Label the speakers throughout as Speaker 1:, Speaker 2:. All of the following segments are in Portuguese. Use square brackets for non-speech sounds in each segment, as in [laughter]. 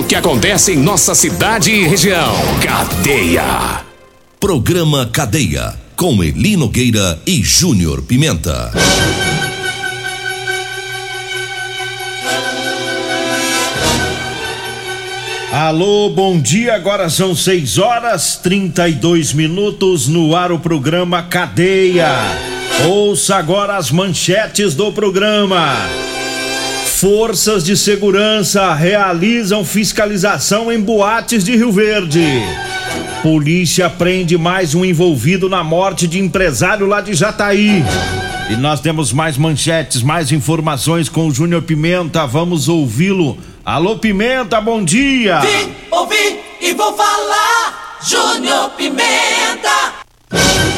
Speaker 1: o que acontece em nossa cidade e região. Cadeia.
Speaker 2: Programa Cadeia. Com Eli Nogueira e Júnior Pimenta.
Speaker 3: Alô, bom dia. Agora são 6 horas 32 minutos no ar o programa Cadeia. Ouça agora as manchetes do programa. Forças de segurança realizam fiscalização em boates de Rio Verde. Polícia prende mais um envolvido na morte de empresário lá de Jataí. E nós temos mais manchetes, mais informações com o Júnior Pimenta. Vamos ouvi-lo. Alô, Pimenta, bom dia!
Speaker 4: Vim, ouvi e vou falar. Júnior Pimenta.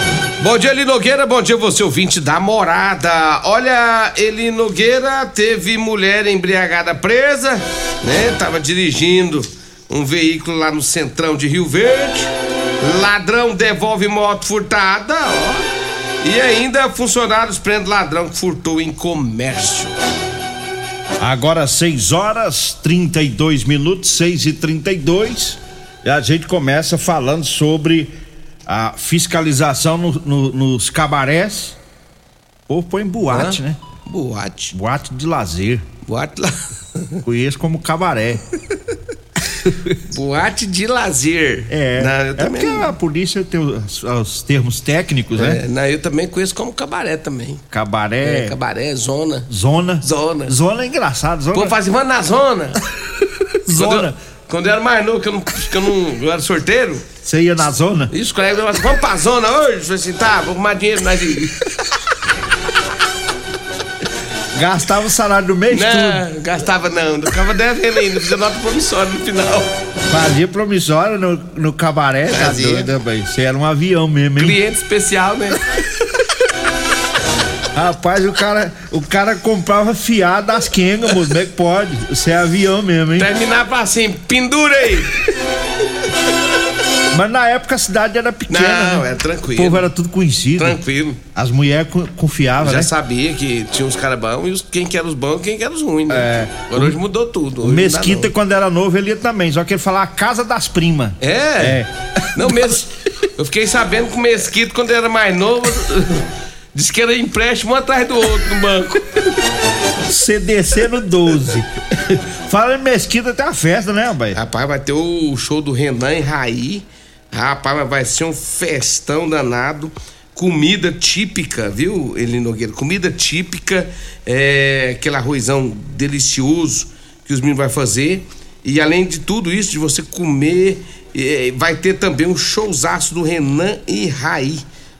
Speaker 5: Bom dia, Eli Nogueira. Bom dia, você ouvinte da morada. Olha, Eli Nogueira teve mulher embriagada presa, né? Tava dirigindo um veículo lá no centrão de Rio Verde. Ladrão devolve moto furtada, ó. E ainda funcionários prendem ladrão que furtou em comércio.
Speaker 3: Agora 6 horas 32 minutos, 6 e 32 e a gente começa falando sobre a fiscalização no- no- nos cabarés. Ou põe boate,
Speaker 5: Hã?
Speaker 3: né?
Speaker 5: Boate.
Speaker 3: Boate de lazer.
Speaker 5: Boate lá.
Speaker 3: Conheço como cabaré. [laughs]
Speaker 5: Boate de lazer.
Speaker 3: É.
Speaker 5: Não, eu
Speaker 3: é
Speaker 5: também.
Speaker 3: porque a polícia tem os, os termos técnicos,
Speaker 5: É,
Speaker 3: né?
Speaker 5: não, eu também conheço como cabaré também.
Speaker 3: Cabaré.
Speaker 5: É, cabaré, zona.
Speaker 3: Zona.
Speaker 5: Zona.
Speaker 3: Zona é engraçado. Zona.
Speaker 5: Pô, vamos na zona. [laughs] Quando
Speaker 3: zona.
Speaker 5: eu, quando eu era mais novo, que eu não, que eu não eu era sorteiro,
Speaker 3: Você ia na zona?
Speaker 5: isso, os colegas assim, vamos pra zona hoje? Eu falei assim, tá, vou arrumar dinheiro, nós.
Speaker 3: Gastava o salário do mês tudo.
Speaker 5: Não, gastava não, não ficava devendo ainda, fazia nota promissória no final.
Speaker 3: Fazia promissória no, no cabaré, tá
Speaker 5: Fazia.
Speaker 3: bem. Você era um avião mesmo, hein?
Speaker 5: Cliente especial, né? [laughs]
Speaker 3: Rapaz, o cara, o cara comprava fiado das quengas, moço. Como é que pode? Você é avião mesmo, hein?
Speaker 5: Terminar pra assim, pendura aí.
Speaker 3: Mas na época a cidade era pequena.
Speaker 5: Não,
Speaker 3: né? O
Speaker 5: tranquilo.
Speaker 3: povo era tudo conhecido.
Speaker 5: Tranquilo.
Speaker 3: As mulheres co- confiavam,
Speaker 5: Já
Speaker 3: né?
Speaker 5: sabia que tinha uns caras bons e os, quem que era os bons e quem que era os ruins, né?
Speaker 3: É.
Speaker 5: Agora hoje mudou tudo.
Speaker 3: O
Speaker 5: hoje
Speaker 3: Mesquita, quando era novo, ele ia também. Só que ele falava a casa das primas.
Speaker 5: É?
Speaker 3: É.
Speaker 5: Não, mesmo. Eu fiquei sabendo que o Mesquito, quando era mais novo, [laughs] disse que era empréstimo um atrás do outro no banco.
Speaker 3: CDC no 12. Fala em Mesquita, tem a festa, né, rapaz?
Speaker 5: Rapaz, vai ter o show do Renan e Raí. Rapaz, vai ser um festão danado. Comida típica, viu, Eli Nogueira? Comida típica, é, aquele arrozão delicioso que os meninos vão fazer. E além de tudo isso, de você comer, é, vai ter também um showzaço do Renan e Raí.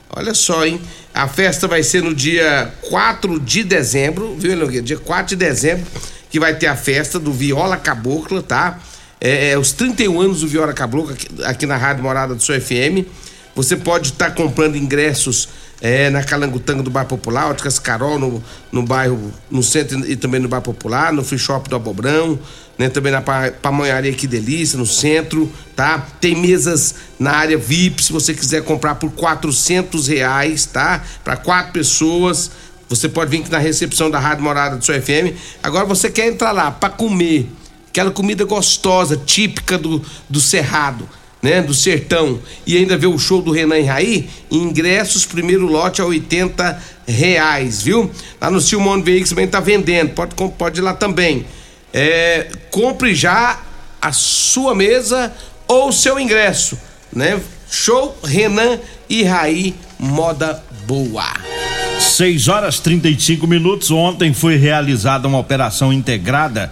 Speaker 5: Olha só, hein? A festa vai ser no dia 4 de dezembro, viu, Nogueira? Dia 4 de dezembro, que vai ter a festa do Viola Cabocla, tá? É, é, os 31 anos do Viola Cabocla aqui, aqui na Rádio Morada do Seu FM. Você pode estar comprando ingressos é, na Calangutanga do Bar Popular, Óticas Carol, no, no bairro, no centro e também no Bar Popular, no Free Shop do Abobrão, né, também na Pa- Pamonharia Que Delícia, no centro, tá? Tem mesas na área VIP, se você quiser comprar por 400 reais, tá? Para quatro pessoas. Você pode vir aqui na recepção da Rádio Morada do Seu FM. Agora você quer entrar lá para comer aquela comida gostosa, típica do, do Cerrado, né? Do sertão. E ainda ver o show do Renan e Raí, ingressos, primeiro lote a 80 reais, viu? Lá no Silmone Veículos também tá vendendo, pode, pode ir lá também. É, compre já a sua mesa ou seu ingresso, né? Show Renan e Raí, moda boa.
Speaker 3: 6 horas 35 minutos. Ontem foi realizada uma operação integrada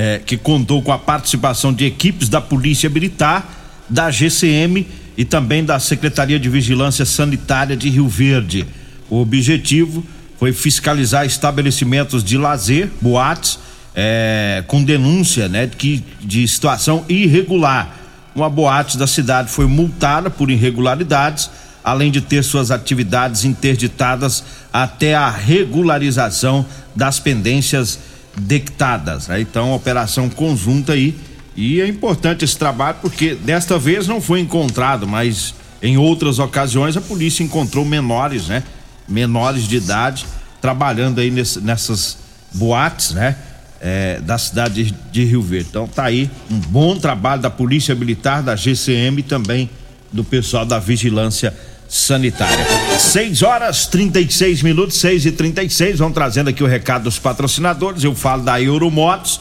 Speaker 3: eh, que contou com a participação de equipes da Polícia Militar, da GCM e também da Secretaria de Vigilância Sanitária de Rio Verde. O objetivo foi fiscalizar estabelecimentos de lazer, boates é, com denúncia né, de, de situação irregular. Uma boate da cidade foi multada por irregularidades, além de ter suas atividades interditadas até a regularização das pendências dectadas. Né? Então, operação conjunta aí. E é importante esse trabalho porque desta vez não foi encontrado, mas em outras ocasiões a polícia encontrou menores, né? Menores de idade trabalhando aí nesse, nessas boates, né? É, da cidade de, de Rio Verde. Então tá aí um bom trabalho da Polícia Militar, da GCM e também do pessoal da Vigilância Sanitária. 6 horas 36 minutos, 6 e 36 Vamos trazendo aqui o recado dos patrocinadores. Eu falo da Euromotos.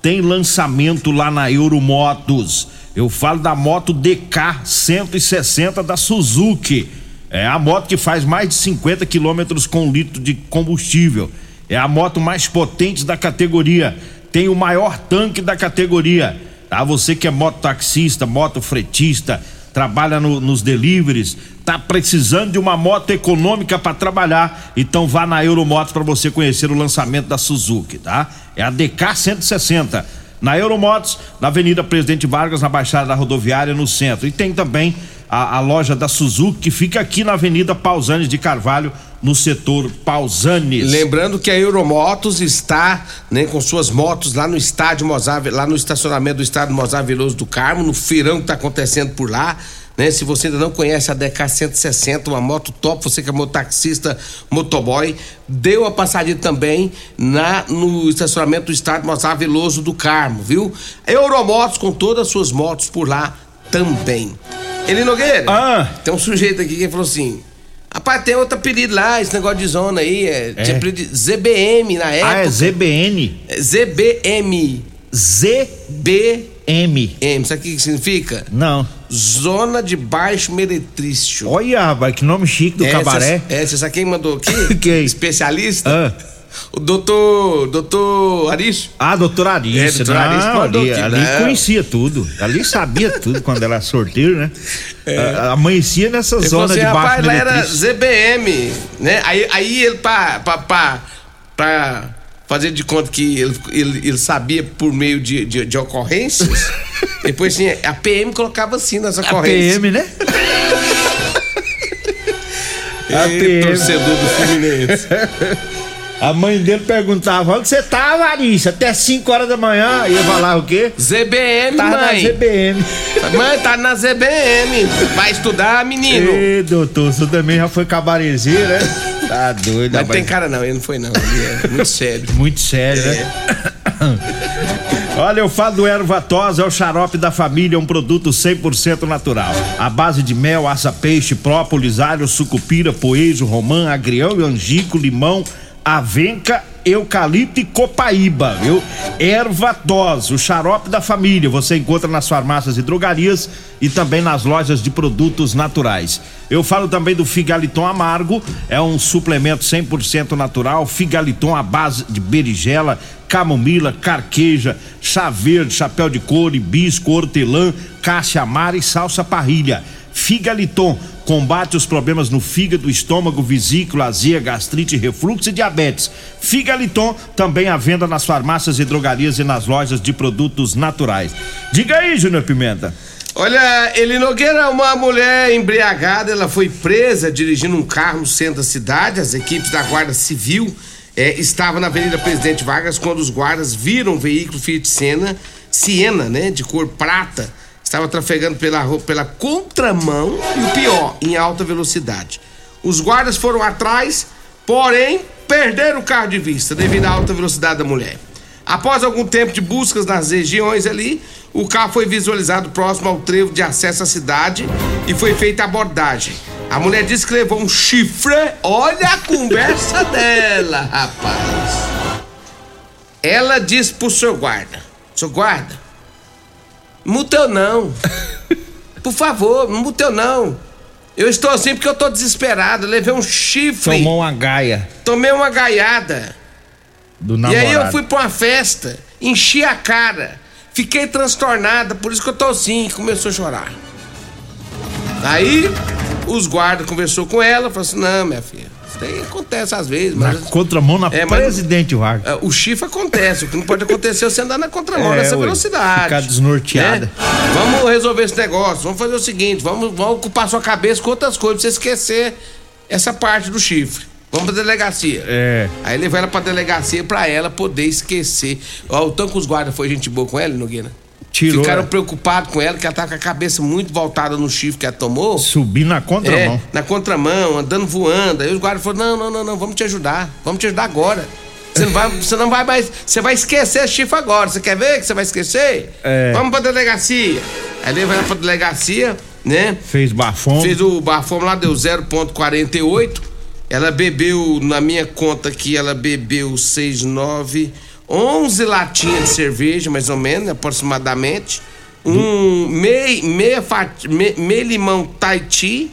Speaker 3: Tem lançamento lá na Euromotos. Eu falo da moto DK 160 da Suzuki. É a moto que faz mais de 50 quilômetros com litro de combustível. É a moto mais potente da categoria. Tem o maior tanque da categoria. Tá? Você que é mototaxista, motofretista, trabalha no, nos deliveries, tá precisando de uma moto econômica para trabalhar, então vá na Euromotos para você conhecer o lançamento da Suzuki, tá? É a DK 160 na Euromotos, na Avenida Presidente Vargas, na Baixada da Rodoviária, no centro. E tem também a, a, loja da Suzuki, que fica aqui na Avenida Pausanes de Carvalho, no setor Pausanes.
Speaker 5: Lembrando que a Euromotos está né, com suas motos lá no estádio Mozart, lá no estacionamento do estádio Mozart Veloso do Carmo, no feirão que está acontecendo por lá. Né? Se você ainda não conhece a DK 160, uma moto top, você que é mototaxista, motoboy, deu uma passadinha também na no estacionamento do estádio Mozart Veloso do Carmo, viu? Euromotos com todas as suas motos por lá também. Ele Nogueira,
Speaker 3: ah.
Speaker 5: tem um sujeito aqui que falou assim: Rapaz, tem outro apelido lá, esse negócio de zona aí. É, é. Tinha apelido de ZBM na época.
Speaker 3: Ah, é ZBN?
Speaker 5: É ZBM.
Speaker 3: ZBM.
Speaker 5: M. Sabe o que significa?
Speaker 3: Não.
Speaker 5: Zona de Baixo Meretrício.
Speaker 3: Olha, rapaz, que nome chique do
Speaker 5: é,
Speaker 3: cabaré.
Speaker 5: É, você sabe quem mandou aqui? [laughs]
Speaker 3: quem?
Speaker 5: Especialista?
Speaker 3: Ah.
Speaker 5: O doutor. Doutor Arício.
Speaker 3: Ah, doutor Arício.
Speaker 5: É, doutor Arício
Speaker 3: ali,
Speaker 5: aqui,
Speaker 3: ali
Speaker 5: não.
Speaker 3: conhecia tudo. Ali sabia tudo quando era sorteiro, né? Ah, Amanhecia nessa
Speaker 5: Ele
Speaker 3: zona
Speaker 5: assim,
Speaker 3: de baixo
Speaker 5: rapaz, lá era. ZBM, né? Aí, aí ele, pra, pra, pra, pra fazer de conta que ele, ele, ele sabia por meio de, de, de ocorrências, [laughs] depois assim, a PM colocava assim nas
Speaker 3: A
Speaker 5: ocorrências.
Speaker 3: PM, né? [laughs] A PM.
Speaker 5: torcedor do Fluminense. [laughs]
Speaker 3: A mãe dele perguntava: onde você tá, Larissa? Até 5 horas da manhã. E eu falava o quê?
Speaker 5: ZBM,
Speaker 3: na
Speaker 5: mãe.
Speaker 3: ZBM.
Speaker 5: Mãe, tá na ZBM. Vai estudar, menino.
Speaker 3: Ê, doutor, você também já foi cabarezeiro, né? Tá doido,
Speaker 5: Mas
Speaker 3: rapaz.
Speaker 5: tem cara não, ele não foi não. Ele é muito sério. [laughs]
Speaker 3: Muito sério, né? Olha, eu falo do erva tos, é o xarope da família, um produto 100% natural. A base de mel, aça peixe, própolis, alho, sucupira, poejo, romã, agrião, angico, limão, avenca, eucalipto e copaíba, viu? Erva tos, o xarope da família, você encontra nas farmácias e drogarias e também nas lojas de produtos naturais. Eu falo também do Figaliton Amargo, é um suplemento 100% natural, Figaliton à base de berigela, camomila, carqueja, chá verde, chapéu de couro, hibisco, hortelã, caixa amara e salsa parrilha. Figaliton combate os problemas no fígado, estômago, vesícula, azia, gastrite, refluxo e diabetes. Figaliton também à venda nas farmácias e drogarias e nas lojas de produtos naturais. Diga aí, Júnior Pimenta.
Speaker 5: Olha, Eli Nogueira, uma mulher embriagada, ela foi presa dirigindo um carro no centro da cidade. As equipes da Guarda Civil eh, estavam na Avenida Presidente Vargas quando os guardas viram um veículo Fiat Siena, Siena, né, de cor prata, estava trafegando pela, pela contramão e o pior, em alta velocidade. Os guardas foram atrás, porém perderam o carro de vista devido à alta velocidade da mulher. Após algum tempo de buscas nas regiões ali, o carro foi visualizado próximo ao trevo de acesso à cidade e foi feita abordagem. A mulher disse que levou um chifre. Olha a conversa [laughs] dela, rapaz. Ela disse pro seu guarda: Seu guarda, muteu não. [laughs] Por favor, muteu não. Eu estou assim porque eu tô desesperado. Levei um chifre.
Speaker 3: Tomou uma gaia
Speaker 5: Tomei uma gaiada.
Speaker 3: do
Speaker 5: E
Speaker 3: namorado.
Speaker 5: aí eu fui pra uma festa, enchi a cara, fiquei transtornada, por isso que eu tô assim, e começou a chorar. Aí os guardas conversou com ela, falou assim: "Não, minha filha, Isso daí acontece às vezes.
Speaker 3: Na
Speaker 5: Mas,
Speaker 3: contramão na
Speaker 5: É,
Speaker 3: Presidente Vargas.
Speaker 5: é, o chifre acontece. O que não pode acontecer é você andar na contramão
Speaker 3: É,
Speaker 5: nessa velocidade.
Speaker 3: ficar desnorteada.
Speaker 5: né? Vamos resolver esse negócio. Vamos fazer o seguinte: vamos, vamos ocupar sua cabeça com outras coisas pra você esquecer essa parte do chifre. Vamos pra delegacia.
Speaker 3: É.
Speaker 5: Aí levou ela pra delegacia pra ela poder esquecer. Ó, o tanto que os guardas foi gente boa com ela, Nogueira.
Speaker 3: Tirou.
Speaker 5: Ficaram
Speaker 3: né?
Speaker 5: preocupados com ela, que ela tá com a cabeça muito voltada no chifre que ela tomou.
Speaker 3: Subir na contramão.
Speaker 5: É, na contramão, andando voando. Aí os guardas falaram: não, não, não, não, vamos te ajudar. Vamos te ajudar agora. Você não vai, [laughs] você não vai mais. Você vai esquecer esse chifre agora. Você quer ver que você vai esquecer?
Speaker 3: É.
Speaker 5: Vamos pra delegacia. Aí levou ela pra delegacia, né?
Speaker 3: Fez bafão.
Speaker 5: Fez o bafômetro lá, deu 0,48. Ela bebeu, na minha conta aqui, ela bebeu 6, 9, 11 latinhas de cerveja, mais ou menos, aproximadamente. Um meio, meia fati, me- meio limão Tahiti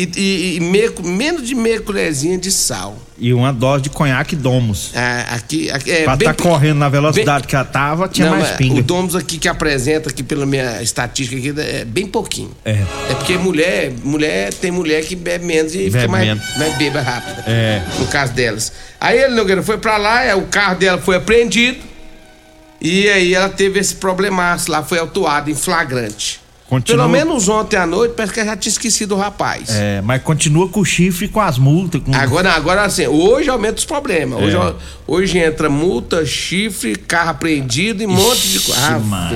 Speaker 5: e, e, e meia- menos de meia colherzinha de sal.
Speaker 3: E uma dose de conhaque Domus.
Speaker 5: Ah, aqui, aqui é
Speaker 3: pra
Speaker 5: bem
Speaker 3: estar
Speaker 5: pe-
Speaker 3: correndo na velocidade que ela tava, tinha
Speaker 5: Não,
Speaker 3: mais
Speaker 5: é,
Speaker 3: pinga.
Speaker 5: O Domus aqui que apresenta aqui pela minha estatística aqui é bem pouquinho.
Speaker 3: É.
Speaker 5: É porque mulher, mulher tem mulher que bebe menos e fica
Speaker 3: Bebe
Speaker 5: mais,
Speaker 3: menos.
Speaker 5: mais beba rápida.
Speaker 3: É.
Speaker 5: No caso delas. Aí ele, Nogueira, foi pra lá, é, o carro dela foi apreendido. E aí ela teve esse problemaço lá, foi autuada em flagrante.
Speaker 3: Continua-
Speaker 5: Pelo menos ontem à noite, parece que ela já tinha esquecido o rapaz.
Speaker 3: É, mas continua com o chifre e com as multas. Com...
Speaker 5: Agora, agora assim, hoje aumenta os problemas. Hoje,
Speaker 3: É.
Speaker 5: hoje entra multa, chifre, carro apreendido e um monte de coisa. Ah.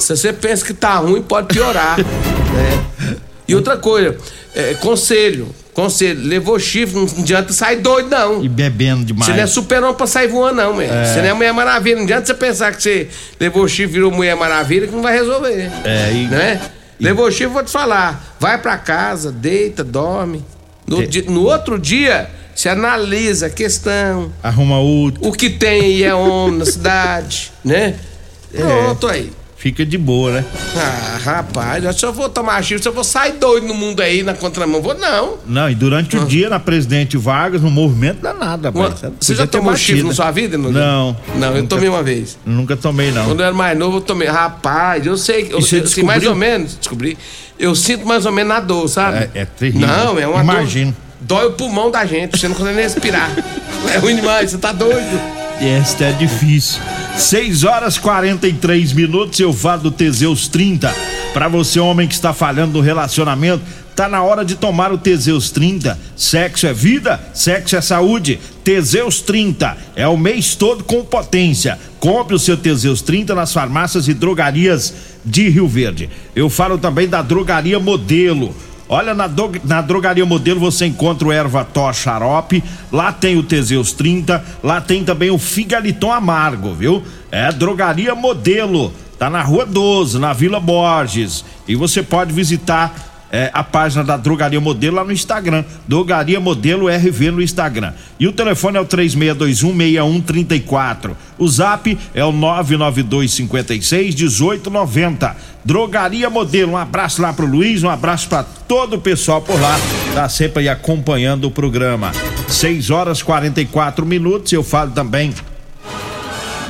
Speaker 5: Se você pensa que tá ruim, pode piorar. [laughs] né? E outra coisa, é, conselho. Conselho, levou chifre, não adianta sair doido, não.
Speaker 3: E bebendo demais.
Speaker 5: Você não é super-homem pra sair voando, não, velho. Você não é Mulher Maravilha. Não adianta você pensar que você levou chifre e virou Mulher Maravilha que não vai resolver.
Speaker 3: É, e-
Speaker 5: Né? Levou chifre, vou te falar. Vai pra casa, deita, dorme. No,
Speaker 3: É.
Speaker 5: no outro dia, você analisa a questão.
Speaker 3: Arruma outro.
Speaker 5: O que tem aí é homem na cidade, né? Pronto aí.
Speaker 3: Fica de boa, né?
Speaker 5: Ah, rapaz, se eu vou tomar chifre, se eu vou sair doido no mundo aí na contramão, vou não.
Speaker 3: Não, e durante o dia na Presidente Vargas, no movimento
Speaker 5: Uma-
Speaker 3: rapaz.
Speaker 5: Você já
Speaker 3: Podia ter
Speaker 5: tomou chifre na sua vida?
Speaker 3: Não.
Speaker 5: Não, eu
Speaker 3: Nunca-
Speaker 5: tomei uma vez.
Speaker 3: Nunca tomei, não.
Speaker 5: Quando eu era mais novo, eu tomei. Rapaz, eu sei. Eu,
Speaker 3: você
Speaker 5: eu sei mais ou menos, descobri. Eu sinto mais ou menos na dor, sabe?
Speaker 3: É- é terrível.
Speaker 5: Não, é uma
Speaker 3: Imagino.
Speaker 5: dor. Dói o pulmão da gente, você não consegue nem respirar. [laughs] é ruim demais, você tá doido.
Speaker 3: E esta é difícil. 6 horas 43 minutos, eu falo do Teseus 30. Pra você, homem que está falhando no relacionamento, tá na hora de tomar o Teseus 30. Sexo é vida, sexo é saúde. Teseus 30 é o mês todo com potência. Compre o seu Teseus 30 nas farmácias e drogarias de Rio Verde. Eu falo também da drogaria Modelo. Olha, na, do- na Drogaria Modelo você encontra o Erva Tó Xarope, lá tem o Teseus 30, lá tem também o Figaliton Amargo, viu? É Drogaria Modelo, tá na Rua 12, na Vila Borges. E você pode visitar é, a página da Drogaria Modelo lá no Instagram, Drogaria Modelo RV no Instagram. E o telefone é o 36216134. O Zap é o 992561890. Drogaria Modelo. Um abraço lá pro Luiz, um abraço para todo o pessoal por lá. Tá sempre aí acompanhando o programa. 6 horas 44 minutos. Eu falo também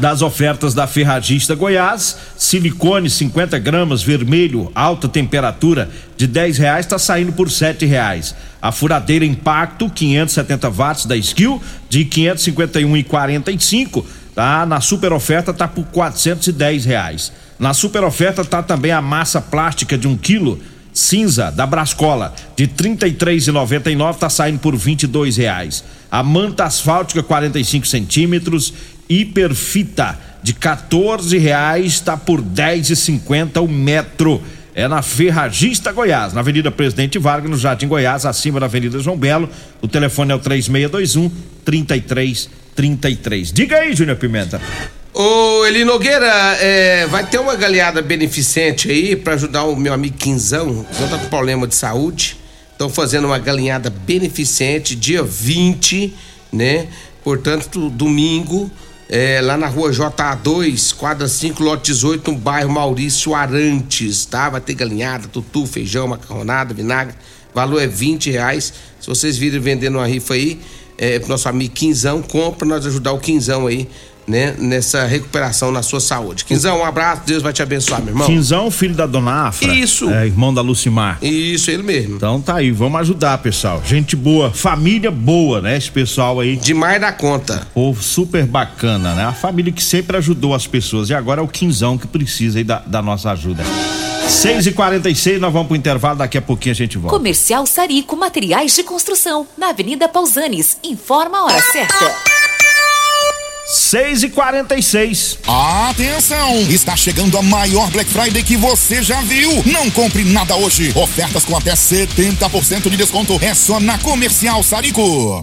Speaker 3: das ofertas da Ferragista Goiás, silicone 50 gramas vermelho, alta temperatura de 10 reais está saindo por sete reais. A furadeira Impacto 570 watts da Skill de 551,45 tá? Na super oferta tá por 410 reais. Na super oferta tá também a massa plástica de um quilo cinza da Brascola de R$ 33,99 tá saindo por 22 reais. A manta asfáltica 45 centímetros hiperfita de 14 reais está por 10,50 o metro. É na Ferragista Goiás, na Avenida Presidente Vargas, no Jardim Goiás, acima da Avenida João Belo. O telefone é o 3621 3333. Diga aí, Júnior Pimenta.
Speaker 5: Ô, Eli Nogueira, é, vai ter uma galeada beneficente aí pra ajudar o meu amigo Quinzão, que tá com problema de saúde. Estão fazendo uma galinhada beneficente dia 20, né? Portanto, domingo, é, lá na rua JA2, quadra 5, lote 18, no bairro Maurício Arantes, tá? Vai ter galinhada, tutu, feijão, macarronada, vinagre. Valor é 20 reais. Se vocês virem vendendo uma rifa aí, é, pro nosso amigo Quinzão, compra nós ajudar o Quinzão aí né, nessa recuperação na sua saúde. Quinzão, um abraço, Deus vai te abençoar, meu irmão.
Speaker 3: Quinzão, filho da dona Afra.
Speaker 5: Isso.
Speaker 3: É, irmão da Lucimar.
Speaker 5: Isso, ele mesmo.
Speaker 3: Então tá aí, vamos ajudar, pessoal. Gente boa, família boa, né? Esse pessoal aí.
Speaker 5: Demais da conta.
Speaker 3: Povo super bacana, né? A família que sempre ajudou as pessoas. E agora é o Quinzão que precisa aí da, da nossa ajuda. 6 e 46 nós vamos pro intervalo, daqui a pouquinho a gente volta.
Speaker 6: Comercial Sarico Materiais de Construção, na Avenida Pausanes. Informa a hora certa.
Speaker 3: 6 e 46
Speaker 7: Atenção! Está chegando a maior Black Friday que você já viu. Não compre nada hoje. Ofertas com até 70% de desconto. É só na Comercial Sarico.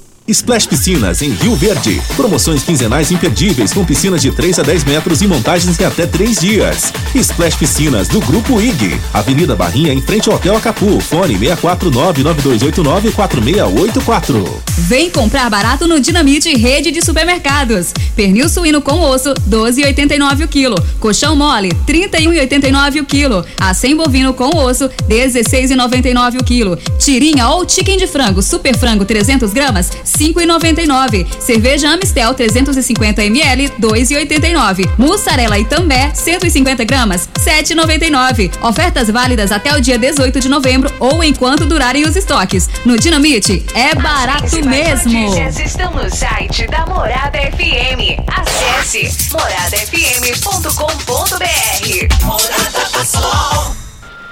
Speaker 8: Splash Piscinas, em Rio Verde. Promoções quinzenais imperdíveis com piscinas de 3 a 10 metros e montagens em até 3 dias. Splash Piscinas, do Grupo IG. Avenida Barrinha, em frente ao Hotel Acapu. Fone 649-9289-4684.
Speaker 9: Vem comprar barato no Dinamite Rede de Supermercados. Pernil suíno com osso, 12,89 o quilo. Colchão mole, 31,89 o quilo. Acém bovino com osso, 16,99 o quilo. Tirinha ou chicken de frango, super frango 300 gramas, 5,99. Cerveja Amistel 350 ml, 2,89. Mussarela e també 150 gramas, 7,99. Ofertas válidas até o dia 18 de novembro ou enquanto durarem os estoques. No Dinamite é barato mesmo.
Speaker 6: Notícias estão no site da Morada FM. Acesse moradafm.com.br.
Speaker 4: Morada Sol.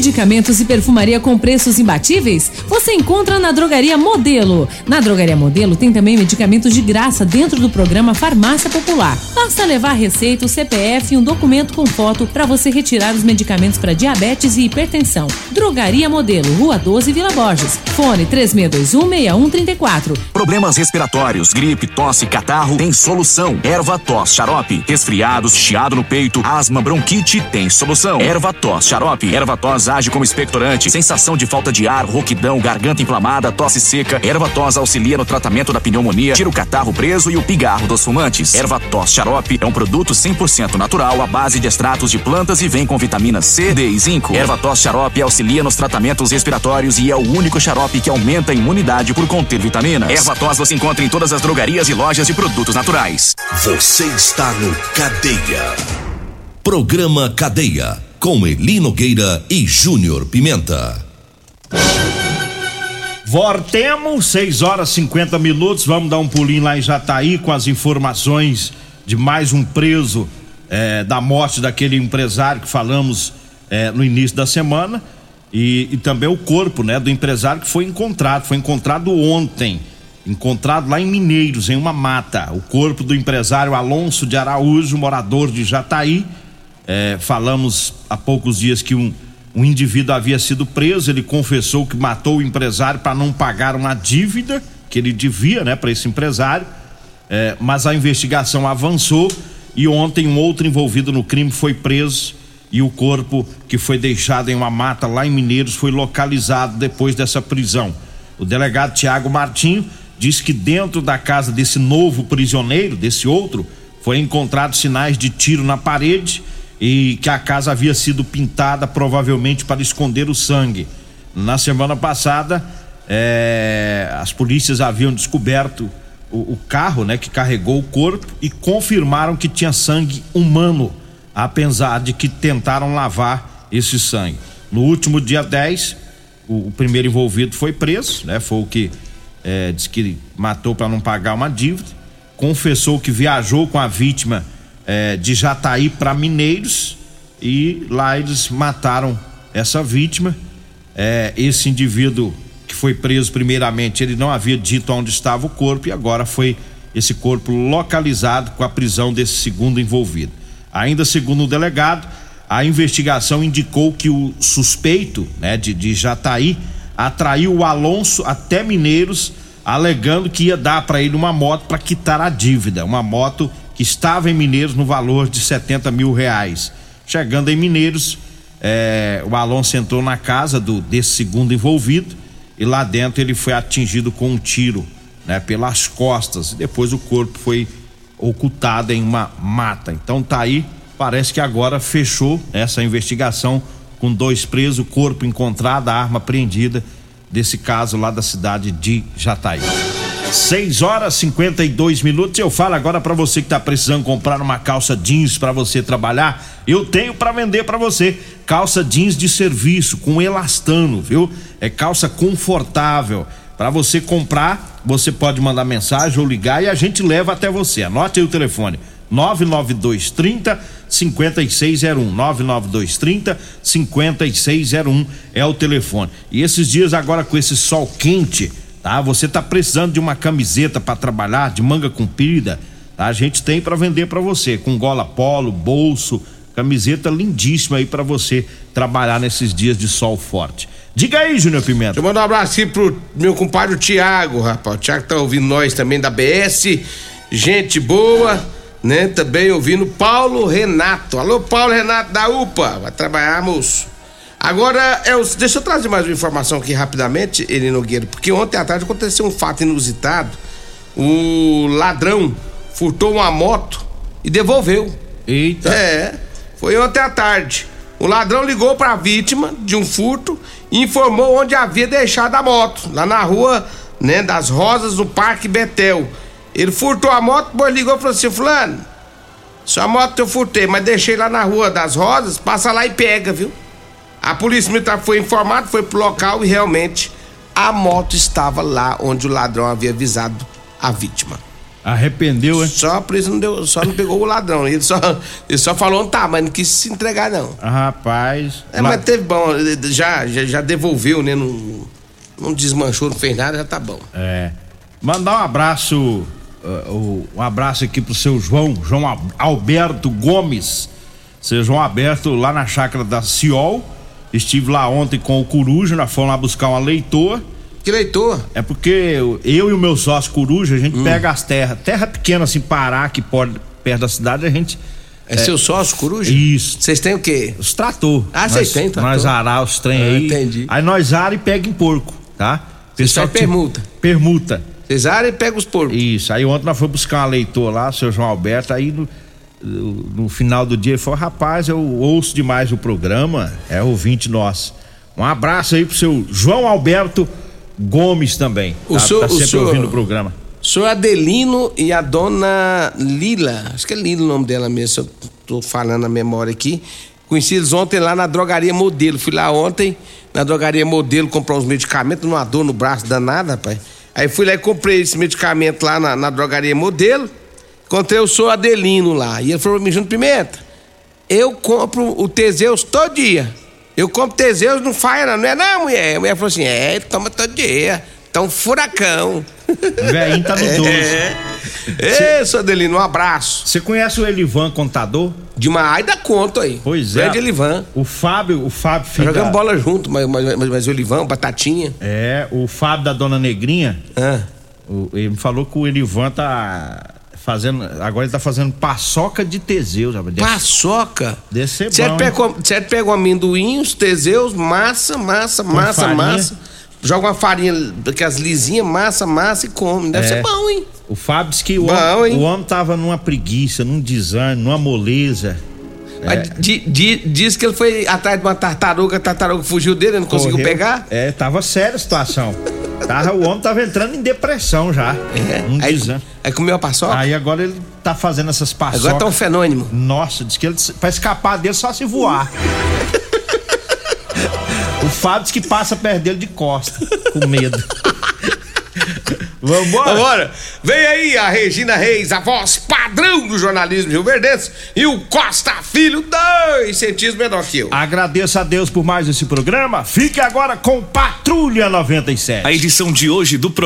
Speaker 10: Medicamentos e perfumaria com preços imbatíveis? Você encontra na Drogaria Modelo. Na Drogaria Modelo tem também medicamentos de graça dentro do programa Farmácia Popular. Basta levar receita, o CPF e um documento com foto para você retirar os medicamentos para diabetes e hipertensão. Drogaria Modelo, Rua 12, Vila Borges. Fone 36216134.
Speaker 1: Problemas respiratórios, gripe, tosse, catarro, tem solução. Erva tos, xarope. Resfriados, chiado no peito, asma, bronquite, tem solução. Erva tos, xarope. Erva tos como expectorante. Sensação de falta de ar, rouquidão, garganta inflamada, tosse seca. Erva tos auxilia no tratamento da pneumonia, tira o catarro preso e o pigarro dos fumantes. Erva tos xarope é um produto 100% natural à base de extratos de plantas e vem com vitamina C, D e zinco. Erva tos xarope auxilia nos tratamentos respiratórios e é o único xarope que aumenta a imunidade por conter vitaminas. Erva tos você encontra em todas as drogarias e lojas de produtos naturais.
Speaker 2: Você está no Cadeia. Programa Cadeia com Eli Nogueira e Júnior Pimenta.
Speaker 3: Voltemos, 6 horas 50 minutos. Vamos dar um pulinho lá em Jataí com as informações de mais um preso é, da morte daquele empresário que falamos é, no início da semana. e, e também o corpo, né, do empresário que foi encontrado, foi encontrado ontem, encontrado lá em Mineiros, em uma mata, o corpo do empresário Alonso de Araújo, morador de Jataí. É, falamos há poucos dias que um, um indivíduo havia sido preso, ele confessou que matou o empresário para não pagar uma dívida que ele devia, né, para esse empresário. É, mas a investigação avançou e ontem um outro envolvido no crime foi preso e o corpo que foi deixado em uma mata lá em Mineiros foi localizado depois dessa prisão. O delegado Tiago Martinho diz que dentro da casa desse novo prisioneiro, desse outro, foi encontrado sinais de tiro na parede e que a casa havia sido pintada provavelmente para esconder o sangue. Na semana passada, é, as polícias haviam descoberto o, o, carro, né, que carregou o corpo e confirmaram que tinha sangue humano apesar de que tentaram lavar esse sangue. No último dia 10, o, o primeiro envolvido foi preso, né? Foi o que é, disse que matou para não pagar uma dívida. Confessou que viajou com a vítima é, de Jataí para Mineiros e lá eles mataram essa vítima. É, esse indivíduo que foi preso primeiramente, ele não havia dito onde estava o corpo e agora foi esse corpo localizado com a prisão desse segundo envolvido. Ainda segundo o delegado, a investigação indicou que o suspeito, né, de, de Jataí, atraiu o Alonso até Mineiros, alegando que ia dar para ele uma moto para quitar a dívida, uma moto estava em Mineiros no valor de 70 mil reais. Chegando em Mineiros, é, o Alonso entrou na casa do desse segundo envolvido e lá dentro ele foi atingido com um tiro, né, pelas costas. Depois o corpo foi ocultada em uma mata. Então tá aí, parece que agora fechou essa investigação com dois presos, corpo encontrado, a arma apreendida desse caso lá da cidade de Jataí. 6 horas 52 minutos. Eu falo agora para você que tá precisando comprar uma calça jeans para você trabalhar. Eu tenho para vender para você. Calça jeans de serviço com elastano, viu? É calça confortável para você comprar, você pode mandar mensagem ou ligar e a gente leva até você. Anote aí o telefone: 99230 5601. 99230 5601 é o telefone. E esses dias agora com esse sol quente, tá? Você tá precisando de uma camiseta para trabalhar, de manga comprida, tá? A gente tem para vender para você, com gola polo, bolso, camiseta lindíssima aí para você trabalhar nesses dias de sol forte. Diga aí, Júnior Pimenta.
Speaker 5: Eu mandar um abraço aqui pro meu compadre Tiago, rapaz. O Tiago tá ouvindo nós também da BS. Gente boa, né? Também ouvindo Paulo Renato. Alô, Paulo Renato da UPA. Vai trabalhar, moço. Agora, é deixa eu trazer mais uma informação aqui rapidamente, Eli Nogueira, porque ontem à tarde aconteceu um fato inusitado. O ladrão furtou uma moto e devolveu.
Speaker 3: Eita.
Speaker 5: É, foi ontem à tarde. O ladrão ligou para a vítima de um furto e informou onde havia deixado a moto, lá na rua né, das Rosas, no Parque Betel. Ele furtou a moto, depois ligou e falou assim: Fulano, sua moto eu furtei, mas deixei lá na rua das Rosas, passa lá e pega, viu? A polícia militar foi informada, foi pro local e realmente a moto estava lá onde o ladrão havia avisado a vítima.
Speaker 3: Arrependeu, hein?
Speaker 5: Só a polícia não deu, só não pegou o ladrão. Ele só, ele só falou tá, mas não quis se entregar, não.
Speaker 3: Ah, rapaz.
Speaker 5: É, mas teve bom, já, já, já devolveu, né? Não, não desmanchou, não fez nada, já tá bom.
Speaker 3: É. Mandar um abraço, uh, um abraço aqui pro seu João, João Alberto Gomes. Seu João Alberto, lá na chácara da Ciol. Estive lá ontem com o Coruja, nós fomos lá buscar uma leitor.
Speaker 5: Que leitor?
Speaker 3: É porque eu, eu e o meu sócio Coruja, a gente hum. pega as terras, terra pequena assim, Pará, que pode, perto da cidade, a gente.
Speaker 5: É, é seu sócio Coruja?
Speaker 3: Isso.
Speaker 5: Vocês têm o quê?
Speaker 3: Os trator.
Speaker 5: Ah, vocês têm trator?
Speaker 3: Nós arar os trem ah, aí.
Speaker 5: Entendi.
Speaker 3: Aí nós ara e pega em porco, tá?
Speaker 5: Pessoal tipo, permuta.
Speaker 3: Permuta.
Speaker 5: Vocês aram e pega os porcos.
Speaker 3: Isso. Aí ontem nós fomos buscar uma leitor lá, o seu João Alberto, aí no, no final do dia ele falou: rapaz, eu ouço demais o programa, é ouvinte nosso. Um abraço aí pro seu João Alberto Gomes também.
Speaker 5: O tá, senhor,
Speaker 3: tá sempre
Speaker 5: o senhor,
Speaker 3: ouvindo o programa.
Speaker 5: O senhor Adelino e a dona Lila, acho que é Lila o nome dela mesmo, se eu tô falando a memória aqui. Conheci eles ontem lá na drogaria Modelo. Fui lá ontem na drogaria Modelo comprar uns medicamentos, numa dor no braço danada, rapaz. Aí fui lá e comprei esse medicamento lá na, na drogaria Modelo. Encontrei o senhor Adelino lá. E ele falou mim, Junto Pimenta, eu compro o Teseus todo dia. Eu compro Teseus, não falha não, não é não, mulher. A mulher falou assim, é, toma todo dia. Tá um furacão.
Speaker 3: O velhinho tá no doce. [laughs]
Speaker 5: É. Ê, seu Adelino, um abraço.
Speaker 3: Você conhece o Elivan Contador?
Speaker 5: Demais da conta aí.
Speaker 3: Pois é.
Speaker 5: Grande Elivan.
Speaker 3: O Fábio, o Fábio
Speaker 5: Tá
Speaker 3: filho
Speaker 5: jogando
Speaker 3: da-
Speaker 5: bola junto, mas, mas, mas, mas o Elivan, Batatinha.
Speaker 3: É, o Fábio da Dona Negrinha.
Speaker 5: Ah.
Speaker 3: o- ele me falou que o Elivan tá fazendo. Agora ele tá fazendo paçoca de Teseus, rapaz. Deve-
Speaker 5: Paçoca.
Speaker 3: Ser
Speaker 5: Você
Speaker 3: bom.
Speaker 5: pega, o- você pega o amendoim, os teseus, massa, massa, massa,
Speaker 3: farinha.
Speaker 5: massa. Joga uma farinha, aquelas lisinhas, massa, massa e come. Deve
Speaker 3: É.
Speaker 5: ser bom, hein?
Speaker 3: O Fábio disse que o,
Speaker 5: Bom,
Speaker 3: homem,
Speaker 5: hein?
Speaker 3: o homem tava numa preguiça, num desânimo, numa moleza.
Speaker 5: Mas di- di- diz que ele foi atrás de uma tartaruga, a tartaruga fugiu dele, não conseguiu
Speaker 3: Correu.
Speaker 5: pegar.
Speaker 3: É, tava séria a situação. Tava, o homem tava entrando em depressão já.
Speaker 5: É.
Speaker 3: Um
Speaker 5: Aí-
Speaker 3: desânimo.
Speaker 5: Aí comeu a paçoca?
Speaker 3: Aí agora ele tá fazendo essas paçocas.
Speaker 5: Agora tá um fenômeno.
Speaker 3: Nossa, diz que ele, pra escapar dele só se voar. [laughs] o Fábio diz que passa perto dele de costa, com medo. [laughs] Vambora?
Speaker 5: Vambora. Vem aí a Regina Reis, a voz padrão do jornalismo Rio Verdense, e o Costa Filho, dois centímetros menor que eu.
Speaker 3: Agradeço a Deus por mais esse programa. Fique agora com Patrulha 97.
Speaker 11: A edição de hoje do programa